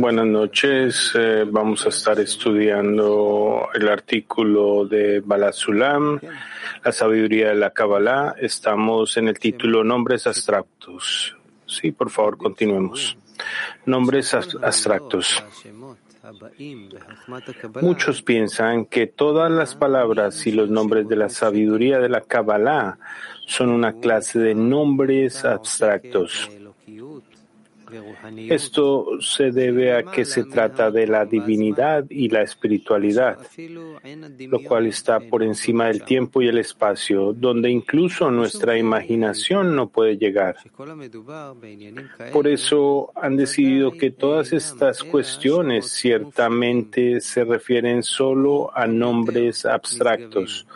Buenas noches. Eh, vamos a estar estudiando el artículo de Balasulam, la sabiduría de la Kabbalah. Estamos en el título Nombres abstractos. Sí, por favor, continuemos. Nombres abstractos. Muchos piensan que todas las palabras y los nombres de la sabiduría de la Kabbalah son una clase de nombres abstractos. Esto se debe a que se trata de la divinidad y la espiritualidad, lo cual está por encima del tiempo y el espacio, donde incluso nuestra imaginación no puede llegar. Por eso han decidido que todas estas cuestiones ciertamente se refieren solo a nombres abstractos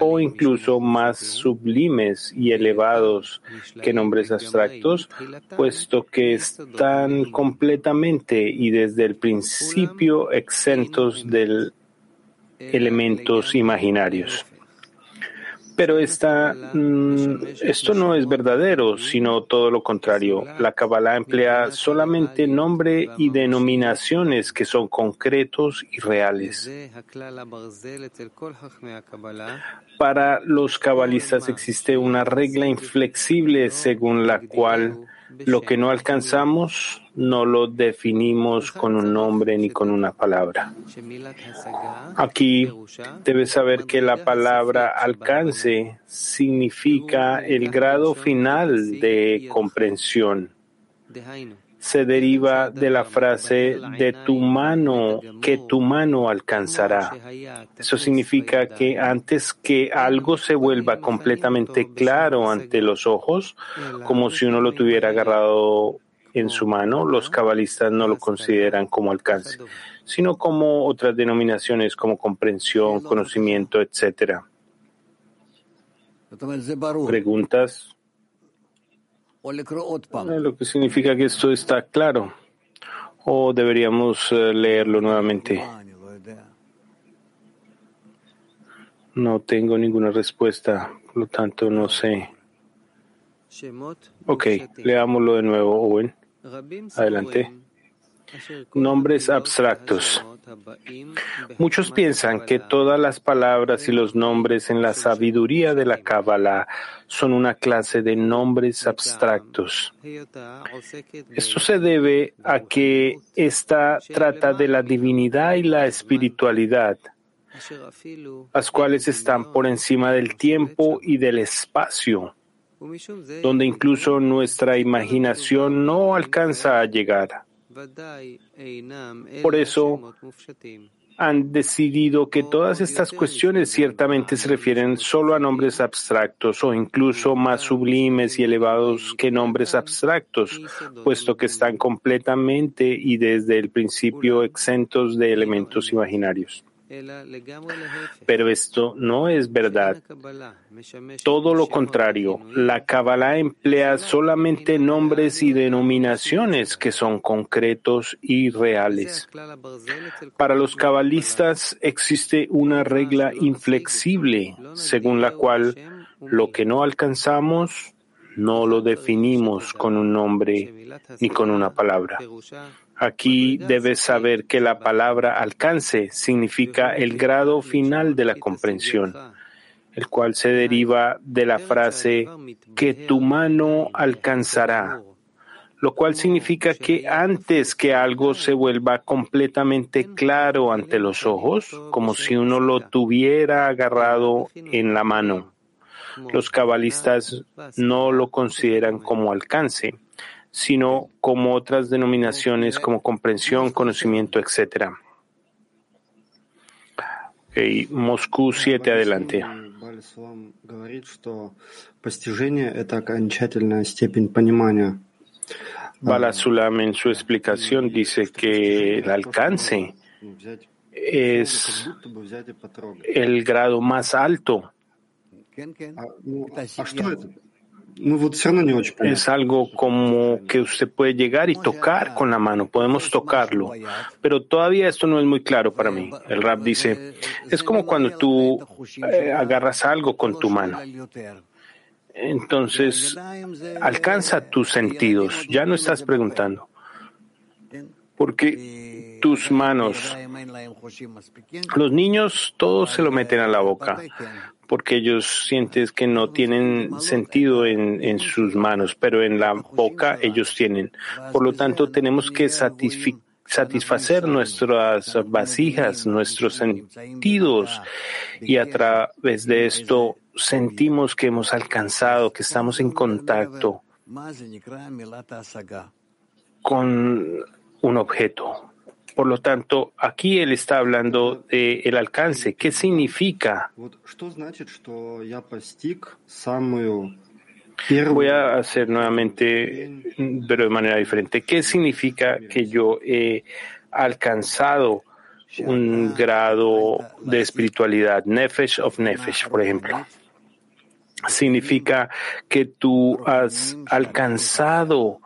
o incluso más sublimes y elevados que nombres abstractos, puesto que están completamente y desde el principio exentos de elementos imaginarios. Pero esta, mm, esto no es verdadero, sino todo lo contrario. La Kabbalah emplea solamente nombre y denominaciones que son concretos y reales. Para los cabalistas existe una regla inflexible según la cual lo que no alcanzamos no lo definimos con un nombre ni con una palabra. Aquí debes saber que la palabra alcance significa el grado final de comprensión se deriva de la frase de tu mano, que tu mano alcanzará. Eso significa que antes que algo se vuelva completamente claro ante los ojos, como si uno lo tuviera agarrado en su mano, los cabalistas no lo consideran como alcance, sino como otras denominaciones como comprensión, conocimiento, etc. ¿Preguntas? Lo que significa que esto está claro. ¿O deberíamos eh, leerlo nuevamente? No tengo ninguna respuesta, por lo tanto no sé. Ok, leámoslo de nuevo, Owen. Adelante. Nombres abstractos. Muchos piensan que todas las palabras y los nombres en la sabiduría de la Kabbalah son una clase de nombres abstractos. Esto se debe a que esta trata de la divinidad y la espiritualidad, las cuales están por encima del tiempo y del espacio, donde incluso nuestra imaginación no alcanza a llegar. Por eso han decidido que todas estas cuestiones ciertamente se refieren solo a nombres abstractos o incluso más sublimes y elevados que nombres abstractos, puesto que están completamente y desde el principio exentos de elementos imaginarios. Pero esto no es verdad. Todo lo contrario, la Kabbalah emplea solamente nombres y denominaciones que son concretos y reales. Para los cabalistas existe una regla inflexible según la cual lo que no alcanzamos no lo definimos con un nombre ni con una palabra. Aquí debes saber que la palabra alcance significa el grado final de la comprensión, el cual se deriva de la frase que tu mano alcanzará, lo cual significa que antes que algo se vuelva completamente claro ante los ojos, como si uno lo tuviera agarrado en la mano, los cabalistas no lo consideran como alcance sino como otras denominaciones como comprensión, conocimiento, etc. Okay, Moscú 7, adelante. Balasulam en su explicación dice que el alcance es el grado más alto. Es algo como que usted puede llegar y tocar con la mano, podemos tocarlo, pero todavía esto no es muy claro para mí. El rap dice, es como cuando tú eh, agarras algo con tu mano. Entonces, alcanza tus sentidos, ya no estás preguntando. Porque tus manos, los niños todos se lo meten a la boca, porque ellos sienten que no tienen sentido en, en, sus manos, pero en la boca ellos tienen. Por lo tanto, tenemos que satisfacer nuestras vasijas, nuestros sentidos, y a través de esto sentimos que hemos alcanzado, que estamos en contacto con un objeto. Por lo tanto, aquí él está hablando de el alcance. ¿Qué significa? Voy a hacer nuevamente, pero de manera diferente. ¿Qué significa que yo he alcanzado un grado de espiritualidad? Nefesh of Nefesh, por ejemplo. Significa que tú has alcanzado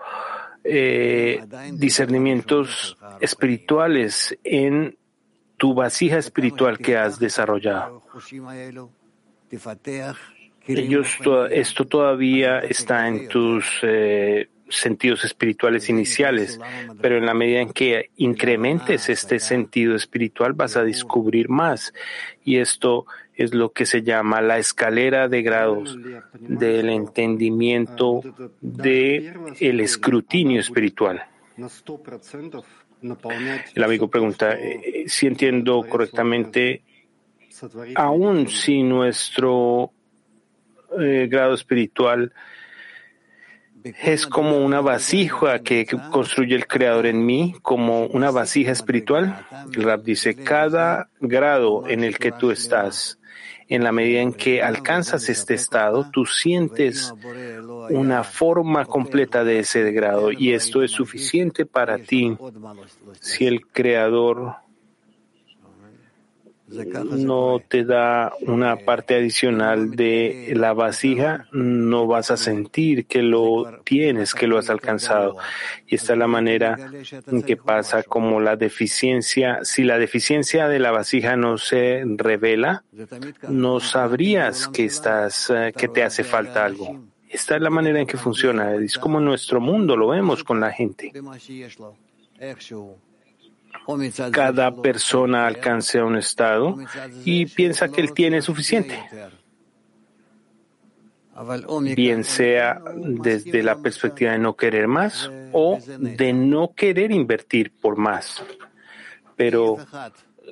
eh, discernimientos espirituales en tu vasija espiritual que has desarrollado. Esto todavía está en tus eh, sentidos espirituales iniciales, pero en la medida en que incrementes este sentido espiritual vas a descubrir más. Y esto es lo que se llama la escalera de grados del entendimiento del el escrutinio espiritual. El amigo pregunta eh, si entiendo correctamente, aún si nuestro eh, grado espiritual es como una vasija que construye el Creador en mí, como una vasija espiritual. El Rab dice, cada grado en el que tú estás en la medida en que alcanzas este estado, tú sientes una forma completa de ese grado y esto es suficiente para ti. Si el Creador no te da una parte adicional de la vasija, no vas a sentir que lo tienes, que lo has alcanzado. Y esta es la manera en que pasa como la deficiencia. Si la deficiencia de la vasija no se revela, no sabrías que estás, eh, que te hace falta algo. Esta es la manera en que funciona. Es como nuestro mundo lo vemos con la gente cada persona alcance a un estado y piensa que él tiene suficiente, bien sea desde la perspectiva de no querer más o de no querer invertir por más. Pero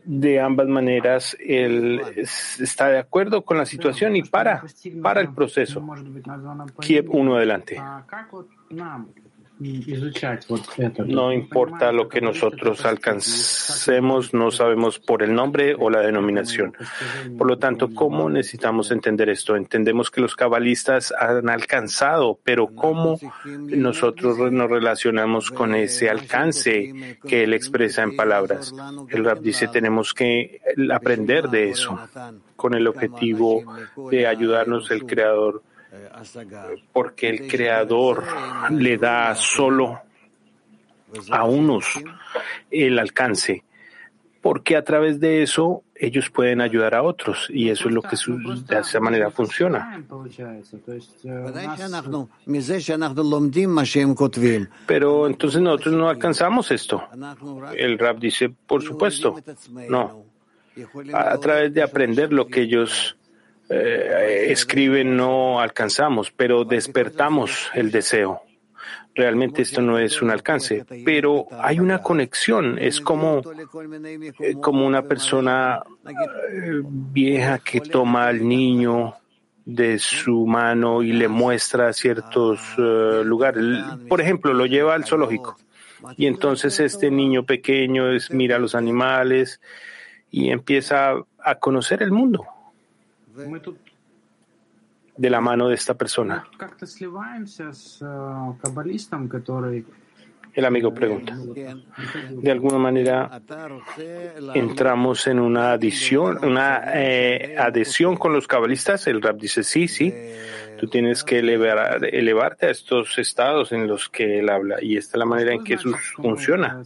de ambas maneras, él está de acuerdo con la situación y para, para el proceso. Kiev uno adelante. No importa lo que nosotros alcancemos, no sabemos por el nombre o la denominación. Por lo tanto, ¿cómo necesitamos entender esto? Entendemos que los cabalistas han alcanzado, pero ¿cómo nosotros nos relacionamos con ese alcance que él expresa en palabras? El rap dice, tenemos que aprender de eso con el objetivo de ayudarnos el Creador porque el Creador le da solo a unos el alcance, porque a través de eso ellos pueden ayudar a otros y eso es lo que de esa manera funciona. Pero entonces nosotros no alcanzamos esto. El rap dice, por supuesto, no. A través de aprender lo que ellos eh, escriben no alcanzamos, pero despertamos el deseo. Realmente esto no es un alcance, pero hay una conexión. Es como, eh, como una persona eh, vieja que toma al niño de su mano y le muestra ciertos lugares. Por ejemplo, lo lleva al zoológico y entonces este niño pequeño es, mira a los animales y empieza a conocer el mundo de la mano de esta persona. El amigo pregunta. De alguna manera entramos en una adición, una eh, adhesión con los cabalistas. El rap dice sí, sí. Tú tienes que elevar, elevarte a estos estados en los que él habla y esta es la manera en que eso funciona.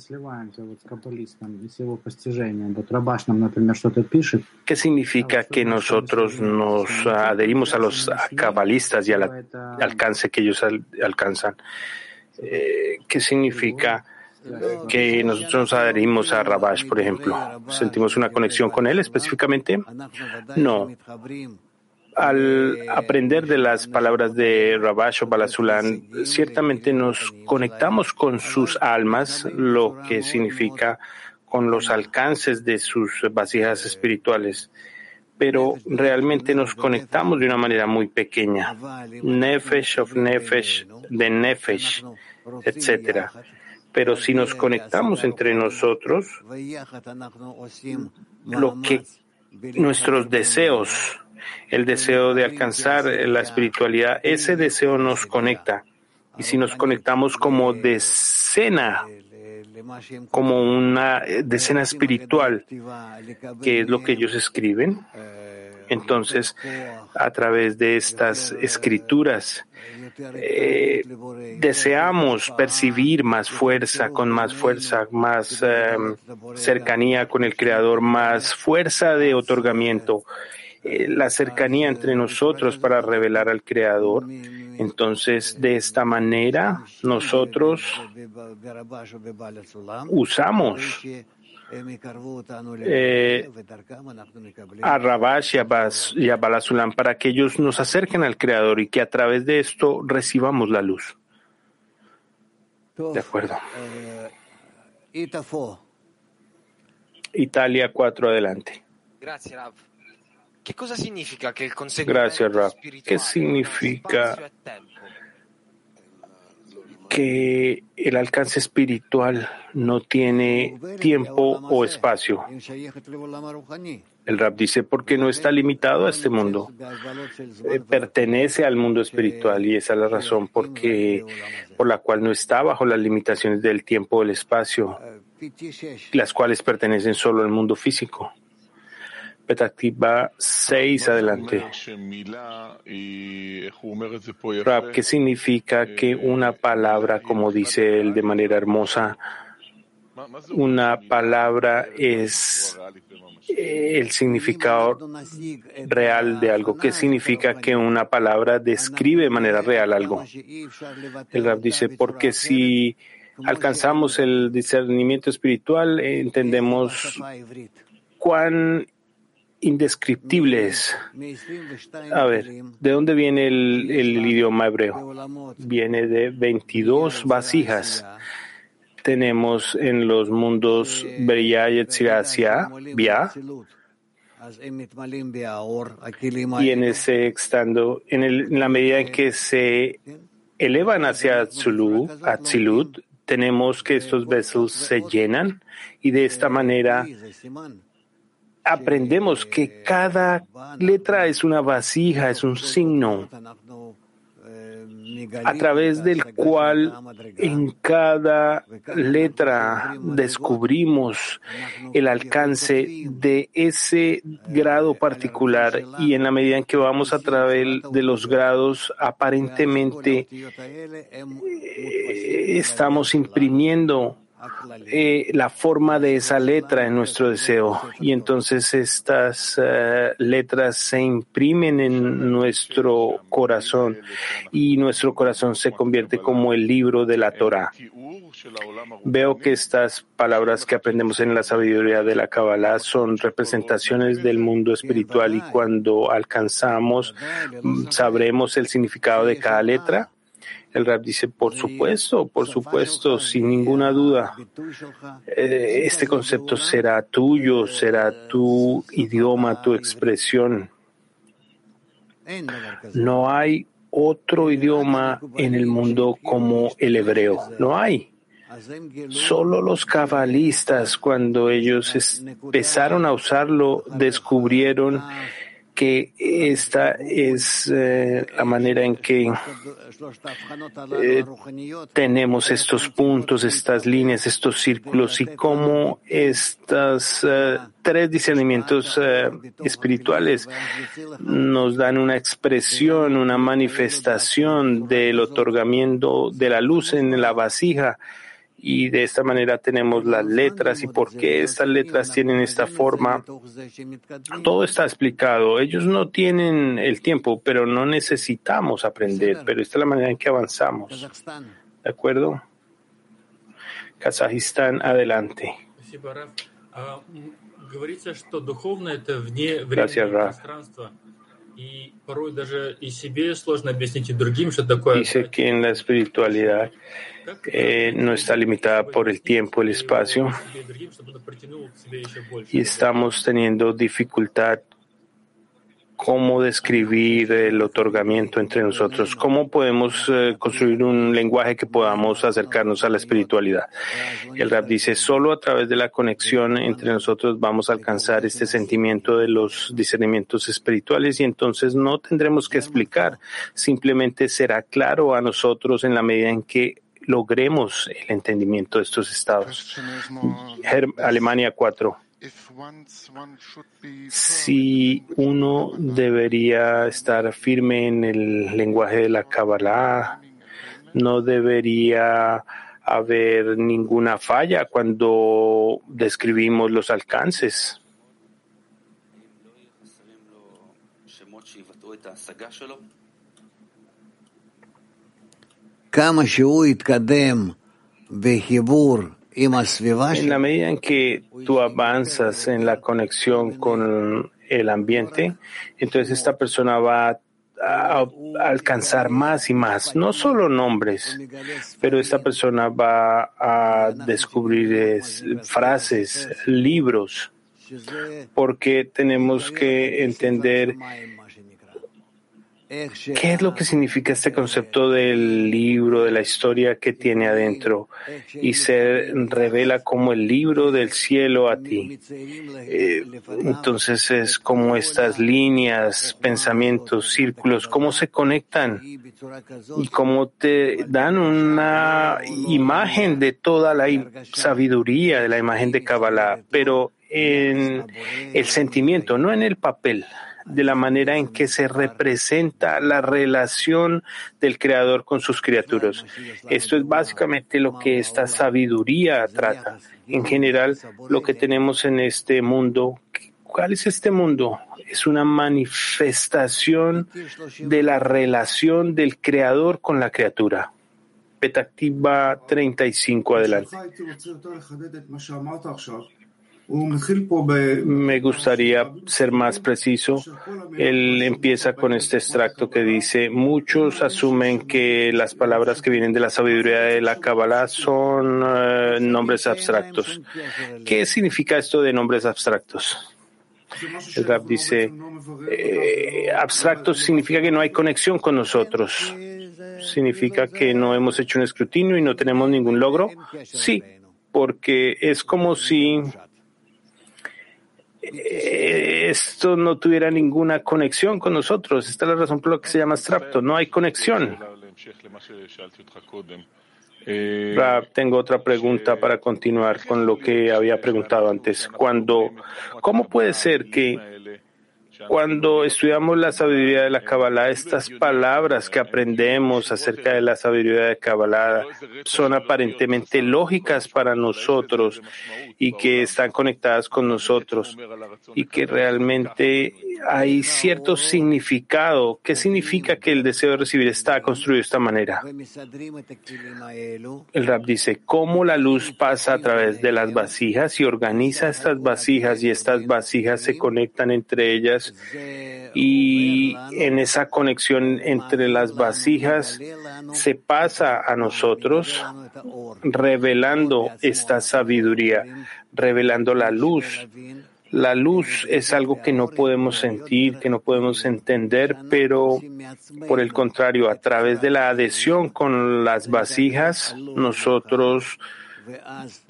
¿Qué significa que nosotros nos adherimos a los cabalistas y al alcance que ellos alcanzan? Eh, ¿Qué significa? que nosotros nos adherimos a Rabash, por ejemplo. ¿Sentimos una conexión con él específicamente? No. Al aprender de las palabras de Rabash o Balasulan, ciertamente nos conectamos con sus almas, lo que significa con los alcances de sus vasijas espirituales pero realmente nos conectamos de una manera muy pequeña. Nefesh of Nefesh, de Nefesh, etcétera. Pero si nos conectamos entre nosotros, lo que nuestros deseos, el deseo de alcanzar la espiritualidad, ese deseo nos conecta. Y si nos conectamos como decena, como una decena espiritual, que es lo que ellos escriben, entonces a través de estas escrituras eh, deseamos percibir más fuerza, con más fuerza, más em, cercanía con el Creador, más fuerza de otorgamiento, eh, la cercanía entre nosotros para revelar al Creador. Entonces, de esta manera, nosotros usamos eh, a Rabash y a, Balasulam para que ellos nos acerquen al Creador y que a través de esto recibamos la luz. De acuerdo. Italia 4 adelante. Gracias, Rav. ¿Qué cosa significa que el Gracias, Rav. ¿Qué significa que el alcance espiritual no tiene tiempo o espacio. El rap dice porque no está limitado a este mundo, eh, pertenece al mundo espiritual y esa es la razón porque, por la cual no está bajo las limitaciones del tiempo o el espacio, las cuales pertenecen solo al mundo físico. Petactiva 6, adelante. Rab, ¿qué significa que una palabra, como dice él de manera hermosa, una palabra es el significado real de algo. ¿Qué significa que una palabra describe de manera real algo? El Rab dice, porque si alcanzamos el discernimiento espiritual, entendemos cuán indescriptibles. A ver, ¿de dónde viene el, idioma hebreo? Viene de 22 vasijas. Tenemos en los mundos Beria y Bia, y en ese estando, en, en, la medida en que se elevan hacia Atzilut, tenemos que estos besos se llenan y de esta manera aprendemos que cada letra es una vasija, es un signo a través del cual en cada letra descubrimos el alcance de ese grado particular y en la medida en que vamos a través de los grados aparentemente eh, estamos imprimiendo eh, la forma de esa letra en nuestro deseo y entonces estas eh, letras se imprimen en nuestro corazón y nuestro corazón se convierte como el libro de la Torah. Veo que estas palabras que aprendemos en la sabiduría de la Kabbalah son representaciones del mundo espiritual y cuando alcanzamos sabremos el significado de cada letra el rap dice, por supuesto, por supuesto, sin ninguna duda. Eh, este concepto será tuyo, será tu idioma, tu expresión. No hay otro idioma en el mundo como el hebreo. No hay. Solo los cabalistas, cuando ellos empezaron a usarlo, descubrieron que esta es eh, la manera en que eh, tenemos estos puntos, estas líneas, estos círculos y cómo estos eh, tres discernimientos espirituales nos dan una expresión, una manifestación del otorgamiento de la luz en la vasija y de esta manera tenemos las letras y por qué estas letras tienen esta forma. Todo está explicado. Ellos no tienen el tiempo, pero no necesitamos aprender, pero esta es la manera en que avanzamos. ¿De acuerdo? Kazajistán, adelante. Gracias, Raf. Dice que en la espiritualidad eh, no está limitada por el tiempo, el espacio, y estamos teniendo dificultad cómo describir el otorgamiento entre nosotros, cómo podemos eh, construir un lenguaje que podamos acercarnos a la espiritualidad. El rap dice, solo a través de la conexión entre nosotros vamos a alcanzar este sentimiento de los discernimientos espirituales y entonces no tendremos que explicar, simplemente será claro a nosotros en la medida en que logremos el entendimiento de estos estados. Alemania 4 si uno debería estar firme en el lenguaje de la Kabbalah, no debería haber ninguna falla cuando describimos los alcances. En la medida en que tú avanzas en la conexión con el ambiente, entonces esta persona va a, alcanzar más y más, no solo nombres, pero esta persona va a descubrir frases, libros, porque tenemos que entender ¿Qué es lo que significa este concepto del libro, de la historia que tiene adentro? Y se revela como el libro del cielo a ti. Eh, entonces es como estas líneas, pensamientos, círculos, cómo se conectan y cómo te dan una imagen de toda la sabiduría de la imagen de Kabbalah, pero en el sentimiento, no en el papel de la manera en que se representa la relación del Creador con sus criaturas. Esto es básicamente lo que esta sabiduría trata. En general, lo que tenemos en este mundo, ¿cuál es este mundo? Es una manifestación de la relación del Creador con la criatura. Petactiva 35, adelante. Me gustaría ser más preciso. Él empieza con este extracto que dice, muchos asumen que las palabras que vienen de la sabiduría de la Kabbalah son eh, nombres abstractos. ¿Qué significa esto de nombres abstractos? El rap dice, eh, abstractos significa que no hay conexión con nosotros. ¿Significa que no hemos hecho un escrutinio y no tenemos ningún logro? Sí, porque es como si esto no tuviera ninguna conexión con nosotros. Esta es la razón por la que se llama abstracto. No hay conexión. tengo otra pregunta para continuar con lo que había preguntado antes. Cuando, ¿cómo puede ser que cuando estudiamos la sabiduría de la Kabbalah, estas palabras que aprendemos acerca de la sabiduría de Kabbalah son aparentemente lógicas para nosotros y que están conectadas con nosotros y que realmente hay cierto significado. ¿Qué significa que el deseo de recibir está construido de esta manera? El rap dice, ¿cómo la luz pasa a través de las vasijas y organiza estas vasijas y estas vasijas se conectan entre ellas y en esa conexión entre las vasijas se pasa a nosotros revelando esta sabiduría, revelando la luz. La luz es algo que no podemos sentir, que no podemos entender, pero por el contrario, a través de la adhesión con las vasijas, nosotros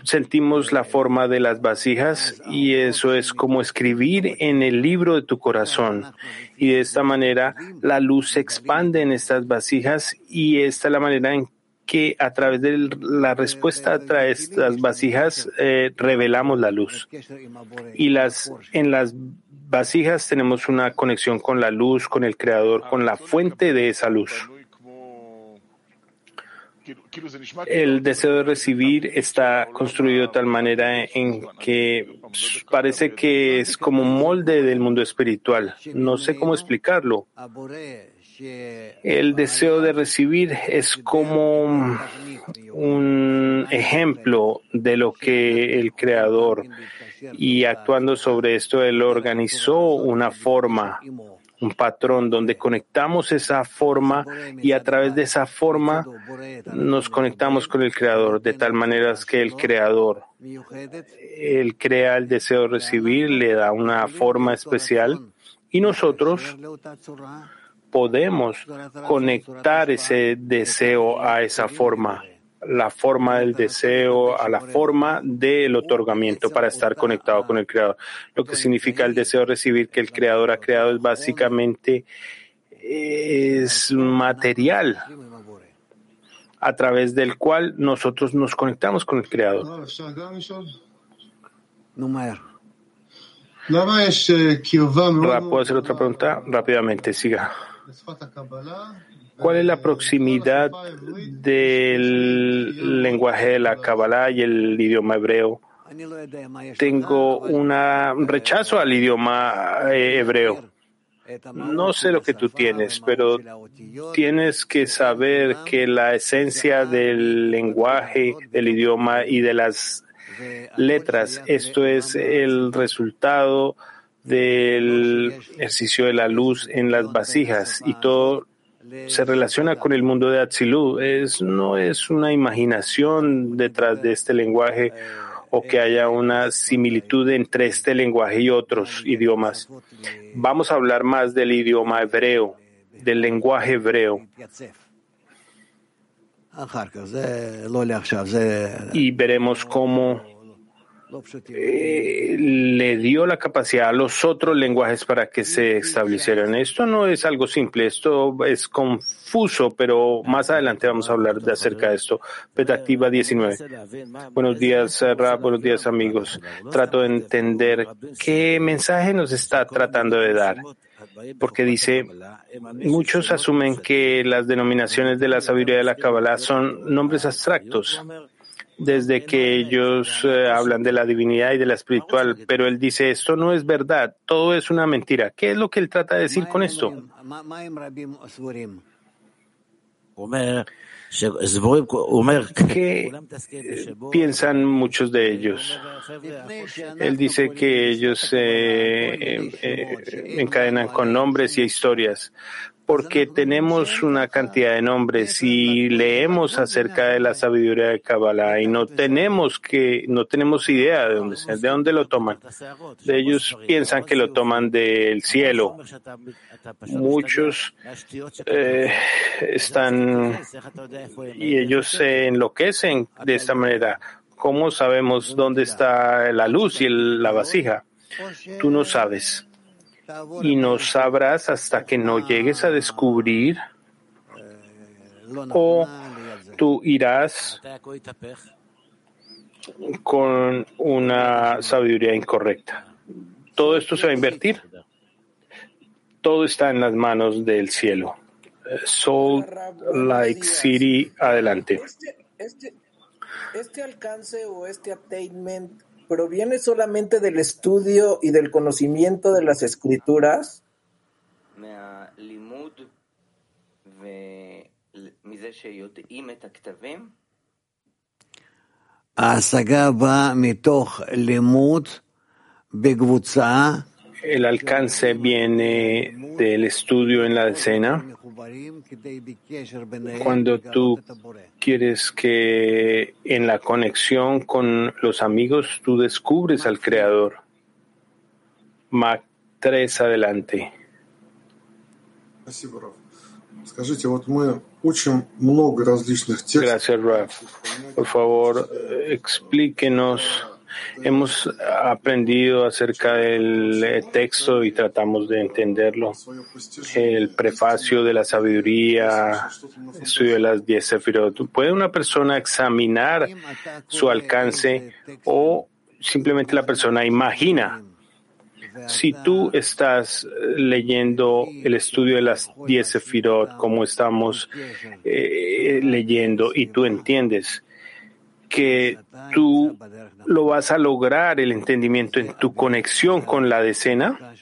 sentimos la forma de las vasijas y eso es como escribir en el libro de tu corazón. Y de esta manera la luz se expande en estas vasijas y esta es la manera en que a través de la respuesta a estas vasijas eh, revelamos la luz. Y las, en las vasijas tenemos una conexión con la luz, con el creador, con la fuente de esa luz. El deseo de recibir está construido de tal manera en que parece que es como un molde del mundo espiritual. No sé cómo explicarlo. El deseo de recibir es como un ejemplo de lo que el Creador y actuando sobre esto, Él organizó una forma, un patrón donde conectamos esa forma y a través de esa forma nos conectamos con el Creador, de tal manera que el Creador, Él crea el deseo de recibir, le da una forma especial y nosotros podemos conectar ese deseo a esa forma, la forma del deseo a la forma del otorgamiento para estar conectado con el Creador. Lo que significa el deseo de recibir que el Creador ha creado es básicamente es material a través del cual nosotros nos conectamos con el Creador. ¿Puedo hacer otra pregunta? Rápidamente, siga. ¿Cuál es la proximidad del lenguaje de la Kabbalah y el idioma hebreo? Tengo un rechazo al idioma eh, hebreo. No sé lo que tú tienes, pero tienes que saber que la esencia del lenguaje, del idioma y de las letras, esto es el resultado del ejercicio de la luz en las vasijas y todo se relaciona con el mundo de Atzilu. Es, no es una imaginación detrás de este lenguaje o que haya una similitud entre este lenguaje y otros idiomas. Vamos a hablar más del idioma hebreo, del lenguaje hebreo. Y veremos cómo eh, le dio la capacidad a los otros lenguajes para que se establecieran. Esto no es algo simple, esto es confuso, pero más adelante vamos a hablar de acerca de esto. Petactiva 19. Buenos días, Rab, buenos días, amigos. Trato de entender qué mensaje nos está tratando de dar porque dice, muchos asumen que las denominaciones de la sabiduría de la Kabbalah son nombres abstractos desde que ellos eh, hablan de la divinidad y de la espiritual, pero él dice, esto no es verdad, todo es una mentira. ¿Qué es lo que él trata de decir con esto? ¿Qué piensan muchos de ellos? Él dice que ellos se eh, eh, encadenan con nombres y historias porque tenemos una cantidad de nombres y leemos acerca de la sabiduría de Kabbalah y no tenemos que, no tenemos idea de dónde de dónde lo toman. ellos piensan que lo toman del cielo. Muchos eh, están y ellos se enloquecen de esta manera. ¿Cómo sabemos dónde está la luz y la vasija? Tú no sabes y no sabrás hasta que no llegues a descubrir o tú irás con una sabiduría incorrecta. Todo esto se va a invertir. Todo está en las manos del cielo. Soul Like City, adelante. Este, este, este alcance o este proviene solamente del estudio y del conocimiento de las escrituras? El alcance viene del estudio en la escena. Cuando tú quieres que en la conexión con los amigos tú descubres al Creador. Mac 3 adelante. Gracias, Raf. Por favor, explíquenos. Hemos aprendido acerca del eh, texto y tratamos de entenderlo. El prefacio de la sabiduría, estudio de las diez sefirot. ¿Puede una persona examinar su alcance o simplemente la persona imagina si tú estás leyendo el estudio de las diez sefirot, como estamos eh, leyendo, y tú entiendes que tú lo vas a lograr el entendimiento en tu conexión con la decena,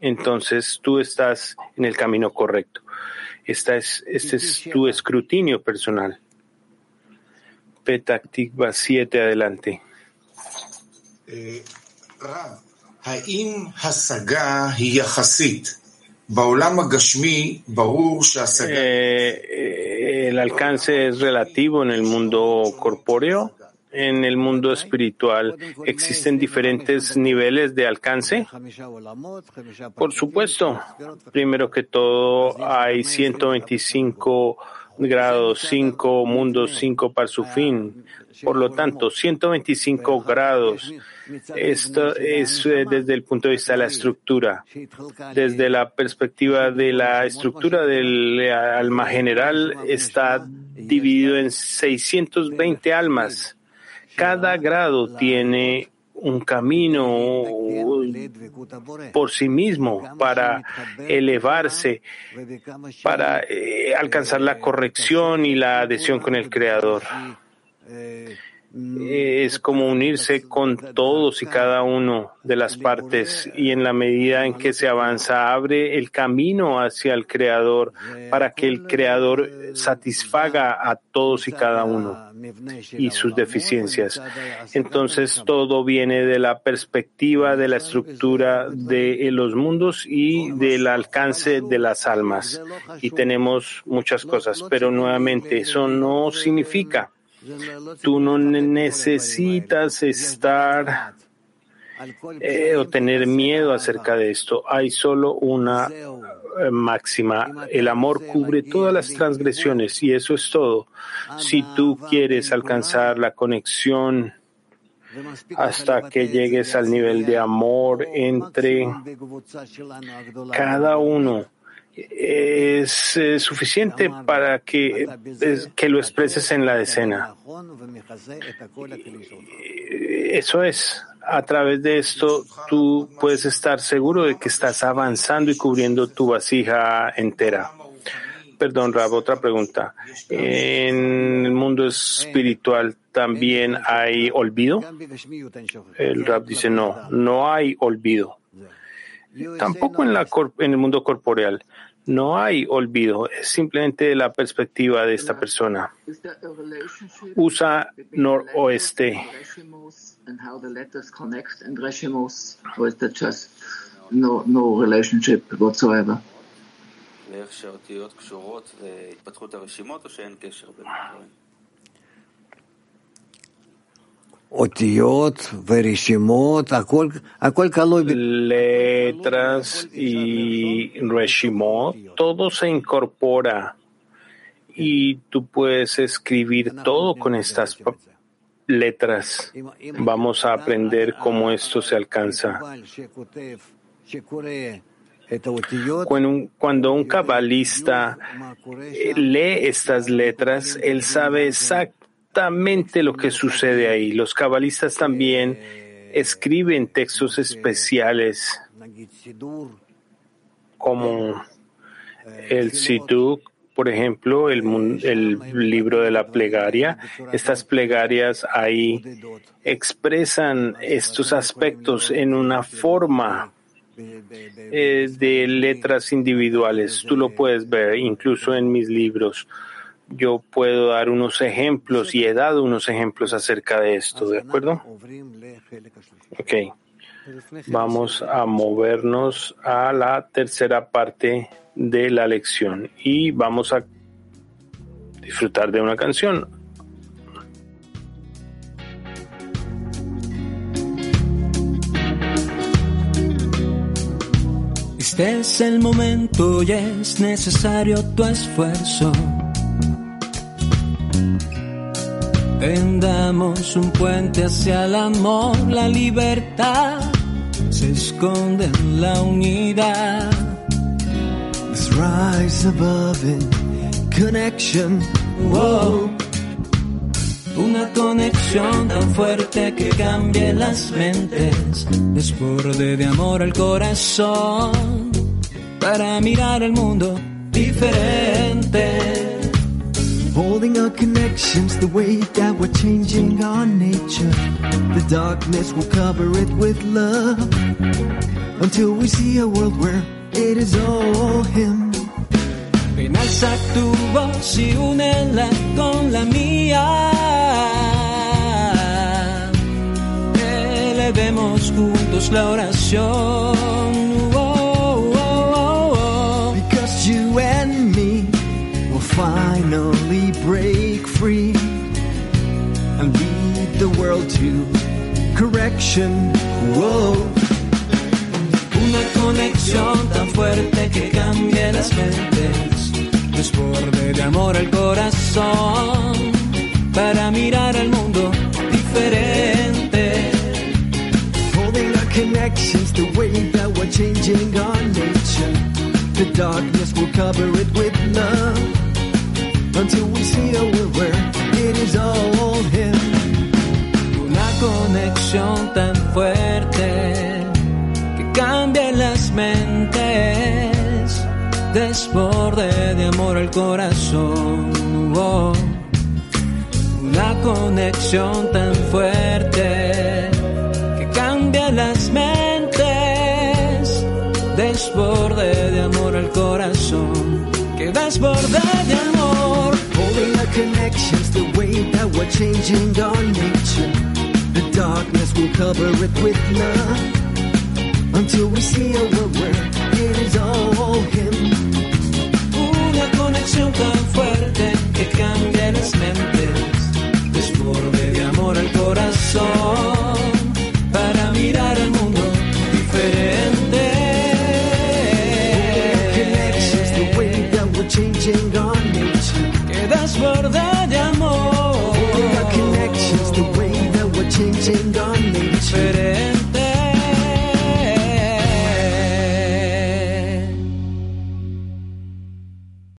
entonces tú estás en el camino correcto. Esta es, este es tu escrutinio personal. Petactikva 7, adelante. Eh, eh, el alcance es relativo en el mundo corpóreo. En el mundo espiritual existen diferentes niveles de alcance. Por supuesto, primero que todo hay 125 grados, 5 mundos, 5 para su fin. Por lo tanto, 125 grados esto es eh, desde el punto de vista de la estructura. Desde la perspectiva de la estructura del eh, alma general está dividido en 620 almas. Cada grado tiene un camino por sí mismo para elevarse, para eh, alcanzar la corrección y la adhesión con el Creador es como unirse con todos y cada uno de las partes y en la medida en que se avanza abre el camino hacia el Creador para que el Creador satisfaga a todos y cada uno y sus deficiencias. Entonces todo viene de la perspectiva de la estructura de los mundos y del alcance de las almas. Y tenemos muchas cosas, pero nuevamente eso no significa Tú no necesitas estar eh, o tener miedo acerca de esto. Hay solo una eh, máxima. El amor cubre todas las transgresiones y eso es todo. Si tú quieres alcanzar la conexión hasta que llegues al nivel de amor entre cada uno es eh, suficiente para que, que lo expreses en la decena. Eso es. A través de esto, tú puedes estar seguro de que estás avanzando y cubriendo tu vasija entera. Perdón, Rab, otra pregunta. ¿En el mundo espiritual también hay olvido? El Rab dice no, no hay olvido. Tampoco en, la, en el mundo corporeal. No hay olvido, es simplemente la perspectiva de esta persona. Usa noroeste. No, no relationship whatsoever. Letras y reshimot, todo se incorpora y tú puedes escribir todo con estas letras. Vamos a aprender cómo esto se alcanza. Cuando un cabalista eh, lee estas letras, él sabe exactamente exactamente lo que sucede ahí. Los cabalistas también escriben textos especiales como el Siduk, por ejemplo, el, libro de la plegaria. Estas plegarias ahí expresan estos aspectos en una forma eh, de letras individuales. Tú lo puedes ver incluso en mis libros yo puedo dar unos ejemplos y he dado unos ejemplos acerca de esto, ¿de acuerdo? Ok. Vamos a movernos a la tercera parte de la lección y vamos a disfrutar de una canción. Este es el momento y es necesario tu esfuerzo Tendamos un puente hacia el amor, la libertad se esconde en la unidad. Let's rise above in connection. Whoa. Una conexión tan fuerte que cambie las mentes, desborde de amor al corazón, para mirar el mundo diferente. Holding our connections the way that we're changing our nature. The darkness will cover it with love until we see a world where it is all Him. Tu voz y únela con la mía. Elevemos juntos la oración. World to correction. Whoa. Una conexión tan fuerte que cambie las mentes, desborde de amor al corazón, para mirar al mundo diferente. Holding our connections the way that we're changing our nature. The darkness will cover it with love until we see world where it is all Him. Conexión tan fuerte que cambia las mentes, desborde de amor al corazón. Oh. Una conexión tan fuerte que cambia las mentes, desborde de amor al corazón, que desborde de amor. Holding our connections the way that we're changing our nature. The darkness will cover it with love. Until we see a world where it is all Him. Una conexión tan fuerte que cambia las mentes, desborde de amor al corazón,